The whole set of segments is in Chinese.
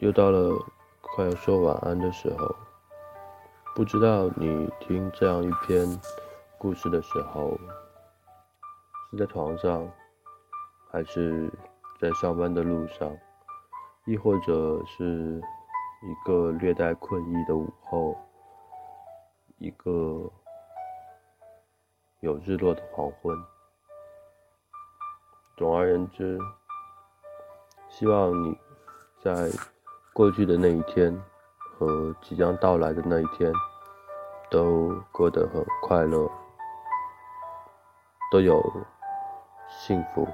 又到了快要说晚安的时候，不知道你听这样一篇故事的时候，是在床上，还是在上班的路上，亦或者是一个略带困意的午后，一个有日落的黄昏。总而言之，希望你在。过去的那一天和即将到来的那一天，都过得很快乐，都有幸福。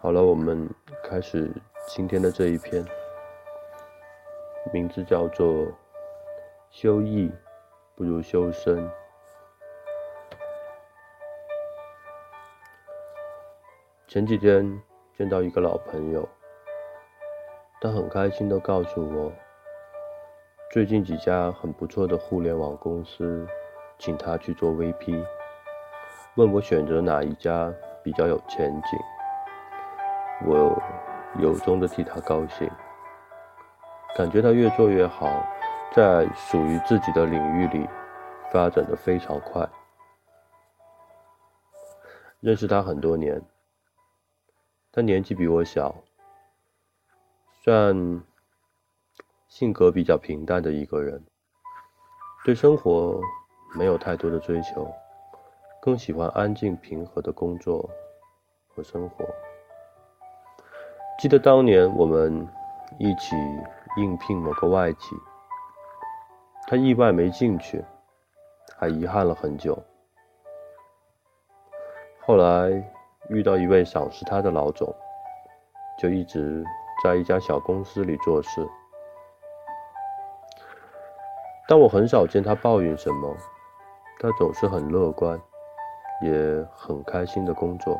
好了，我们开始今天的这一篇，名字叫做《修义不如修身》。前几天见到一个老朋友。他很开心地告诉我，最近几家很不错的互联网公司请他去做 VP，问我选择哪一家比较有前景。我由衷地替他高兴，感觉他越做越好，在属于自己的领域里发展的非常快。认识他很多年，他年纪比我小。算性格比较平淡的一个人，对生活没有太多的追求，更喜欢安静平和的工作和生活。记得当年我们一起应聘某个外企，他意外没进去，还遗憾了很久。后来遇到一位赏识他的老总，就一直。在一家小公司里做事，但我很少见他抱怨什么，他总是很乐观，也很开心的工作。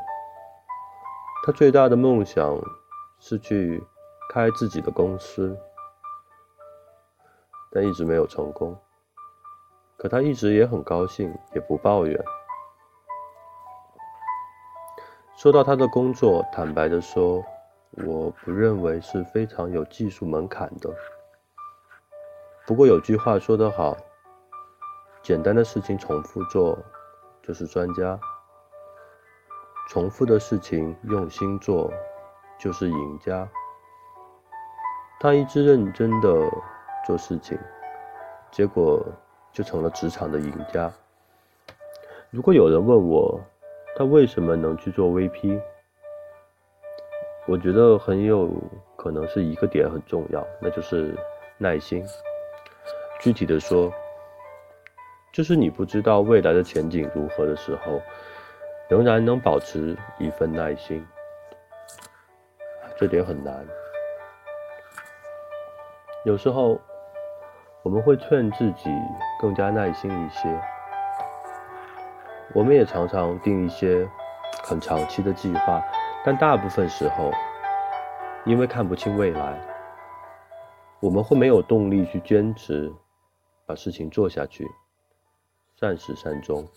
他最大的梦想是去开自己的公司，但一直没有成功。可他一直也很高兴，也不抱怨。说到他的工作，坦白的说。我不认为是非常有技术门槛的。不过有句话说得好：“简单的事情重复做就是专家，重复的事情用心做就是赢家。”他一直认真的做事情，结果就成了职场的赢家。如果有人问我，他为什么能去做 VP？我觉得很有可能是一个点很重要，那就是耐心。具体的说，就是你不知道未来的前景如何的时候，仍然能保持一份耐心，这点很难。有时候我们会劝自己更加耐心一些，我们也常常定一些很长期的计划。但大部分时候，因为看不清未来，我们会没有动力去坚持把事情做下去，善始善终。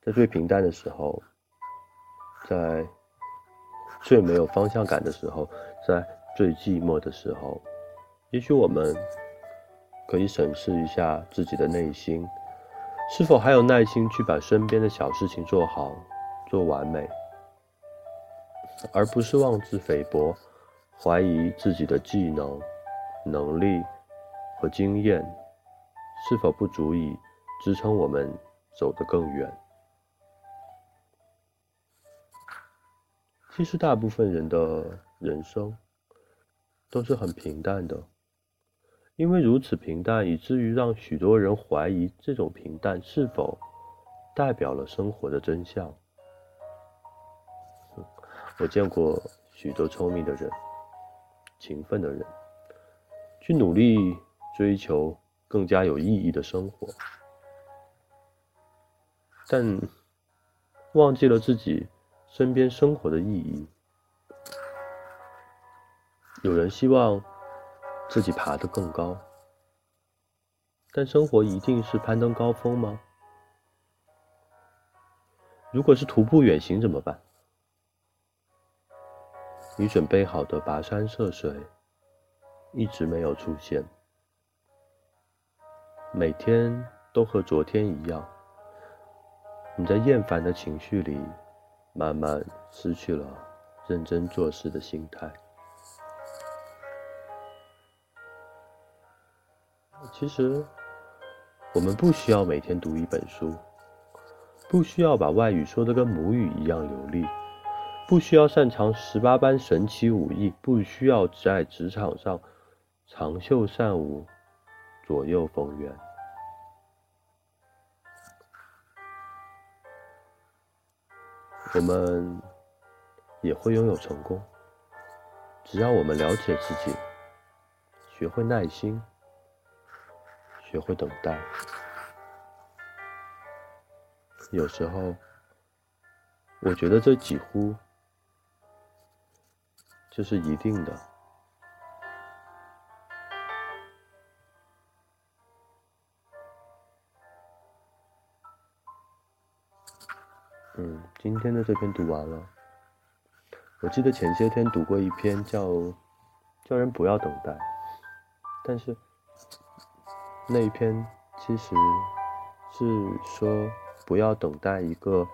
在最平淡的时候，在最没有方向感的时候，在最寂寞的时候，也许我们可以审视一下自己的内心。是否还有耐心去把身边的小事情做好、做完美，而不是妄自菲薄，怀疑自己的技能、能力和经验是否不足以支撑我们走得更远？其实，大部分人的人生都是很平淡的。因为如此平淡，以至于让许多人怀疑这种平淡是否代表了生活的真相。我见过许多聪明的人、勤奋的人，去努力追求更加有意义的生活，但忘记了自己身边生活的意义。有人希望。自己爬得更高，但生活一定是攀登高峰吗？如果是徒步远行怎么办？你准备好的跋山涉水一直没有出现，每天都和昨天一样。你在厌烦的情绪里，慢慢失去了认真做事的心态。其实，我们不需要每天读一本书，不需要把外语说的跟母语一样流利，不需要擅长十八般神奇武艺，不需要在职场上长袖善舞、左右逢源。我们也会拥有成功，只要我们了解自己，学会耐心，学会等待。有时候，我觉得这几乎就是一定的。嗯，今天的这篇读完了。我记得前些天读过一篇叫《叫人不要等待》，但是那一篇其实是说不要等待一个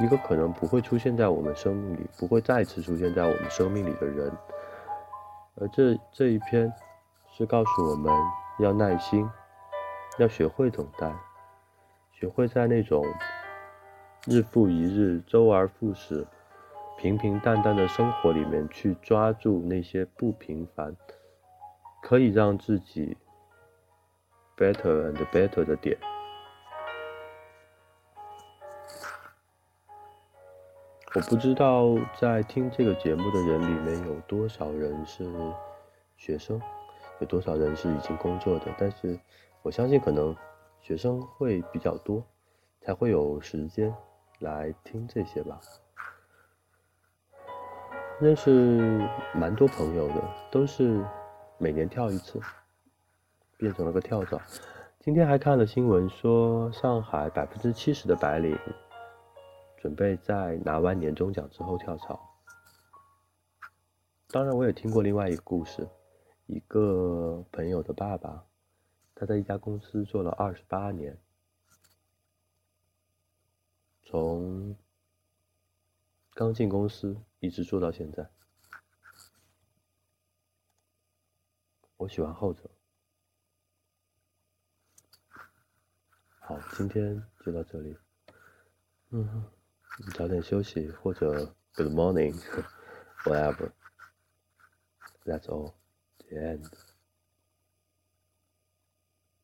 一个可能不会出现在我们生命里、不会再次出现在我们生命里的人，而这这一篇是告诉我们要耐心，要学会等待，学会在那种。日复一日，周而复始，平平淡淡的生活里面，去抓住那些不平凡，可以让自己 better and better 的点。我不知道在听这个节目的人里面有多少人是学生，有多少人是已经工作的，但是我相信可能学生会比较多，才会有时间。来听这些吧。认识蛮多朋友的，都是每年跳一次，变成了个跳蚤。今天还看了新闻，说上海百分之七十的白领准备在拿完年终奖之后跳槽。当然，我也听过另外一个故事，一个朋友的爸爸，他在一家公司做了二十八年。从刚进公司一直做到现在，我喜欢后者。好，今天就到这里。嗯，你早点休息，或者 Good morning，whatever。That's all. The end.